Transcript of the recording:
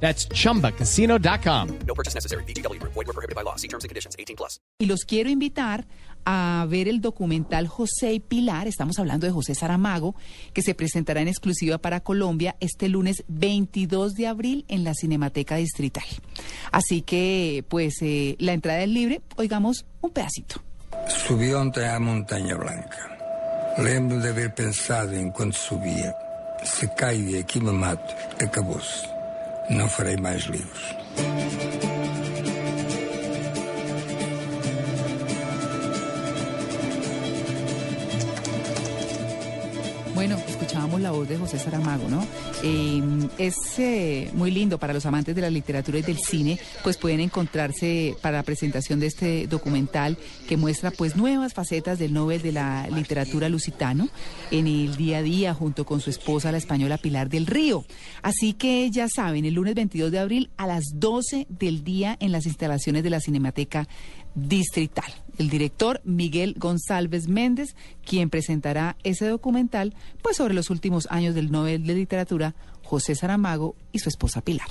That's chumbacasino.com. No purchase necessary. BGW. Void were prohibited by law. See terms and conditions. 18 plus. Y los quiero invitar a ver el documental José y Pilar, estamos hablando de José Saramago, que se presentará en exclusiva para Colombia este lunes 22 de abril en la Cinemateca Distrital. Así que, pues, eh, la entrada es libre, oigamos un pedacito. Subi ontem à Montanha Blanca. Lembro de haver pensado enquanto subia: se caio e aqui me mato, acabou-se. Não farei mais livros. Bueno, escuchábamos la voz de José Saramago, ¿no? Eh, es eh, muy lindo para los amantes de la literatura y del cine, pues pueden encontrarse para la presentación de este documental que muestra pues nuevas facetas del Nobel de la Literatura Lusitano en el día a día junto con su esposa, la española Pilar del Río. Así que ya saben, el lunes 22 de abril a las 12 del día en las instalaciones de la Cinemateca Distrital. El director Miguel González Méndez, quien presentará ese documental, pues sobre los últimos años del Nobel de Literatura, José Saramago y su esposa Pilar.